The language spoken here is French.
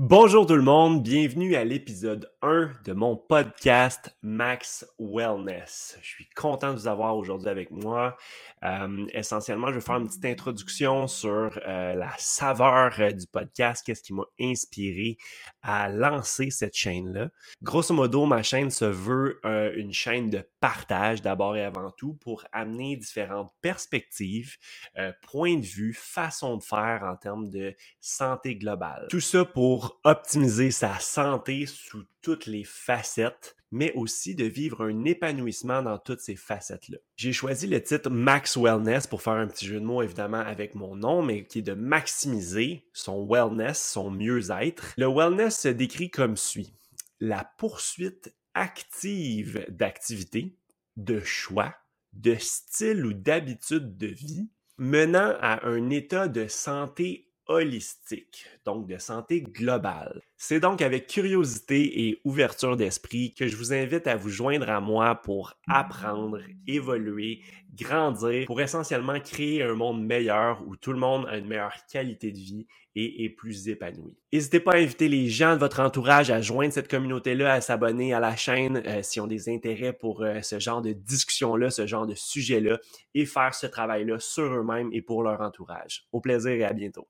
Bonjour tout le monde, bienvenue à l'épisode 1 de mon podcast Max Wellness. Je suis content de vous avoir aujourd'hui avec moi. Euh, essentiellement, je vais faire une petite introduction sur euh, la saveur euh, du podcast, qu'est-ce qui m'a inspiré à lancer cette chaîne-là. Grosso modo, ma chaîne se veut une chaîne de partage d'abord et avant tout pour amener différentes perspectives, points de vue, façons de faire en termes de santé globale. Tout ça pour optimiser sa santé sous toutes les facettes, mais aussi de vivre un épanouissement dans toutes ces facettes-là. J'ai choisi le titre Max Wellness pour faire un petit jeu de mots évidemment avec mon nom, mais qui est de maximiser son wellness, son mieux-être. Le wellness se décrit comme suit. La poursuite active d'activités, de choix, de style ou d'habitude de vie menant à un état de santé holistique, donc de santé globale. C'est donc avec curiosité et ouverture d'esprit que je vous invite à vous joindre à moi pour apprendre, évoluer, grandir, pour essentiellement créer un monde meilleur où tout le monde a une meilleure qualité de vie et est plus épanoui. N'hésitez pas à inviter les gens de votre entourage à joindre cette communauté-là, à s'abonner à la chaîne euh, s'ils ont des intérêts pour euh, ce genre de discussion-là, ce genre de sujet-là, et faire ce travail-là sur eux-mêmes et pour leur entourage. Au plaisir et à bientôt.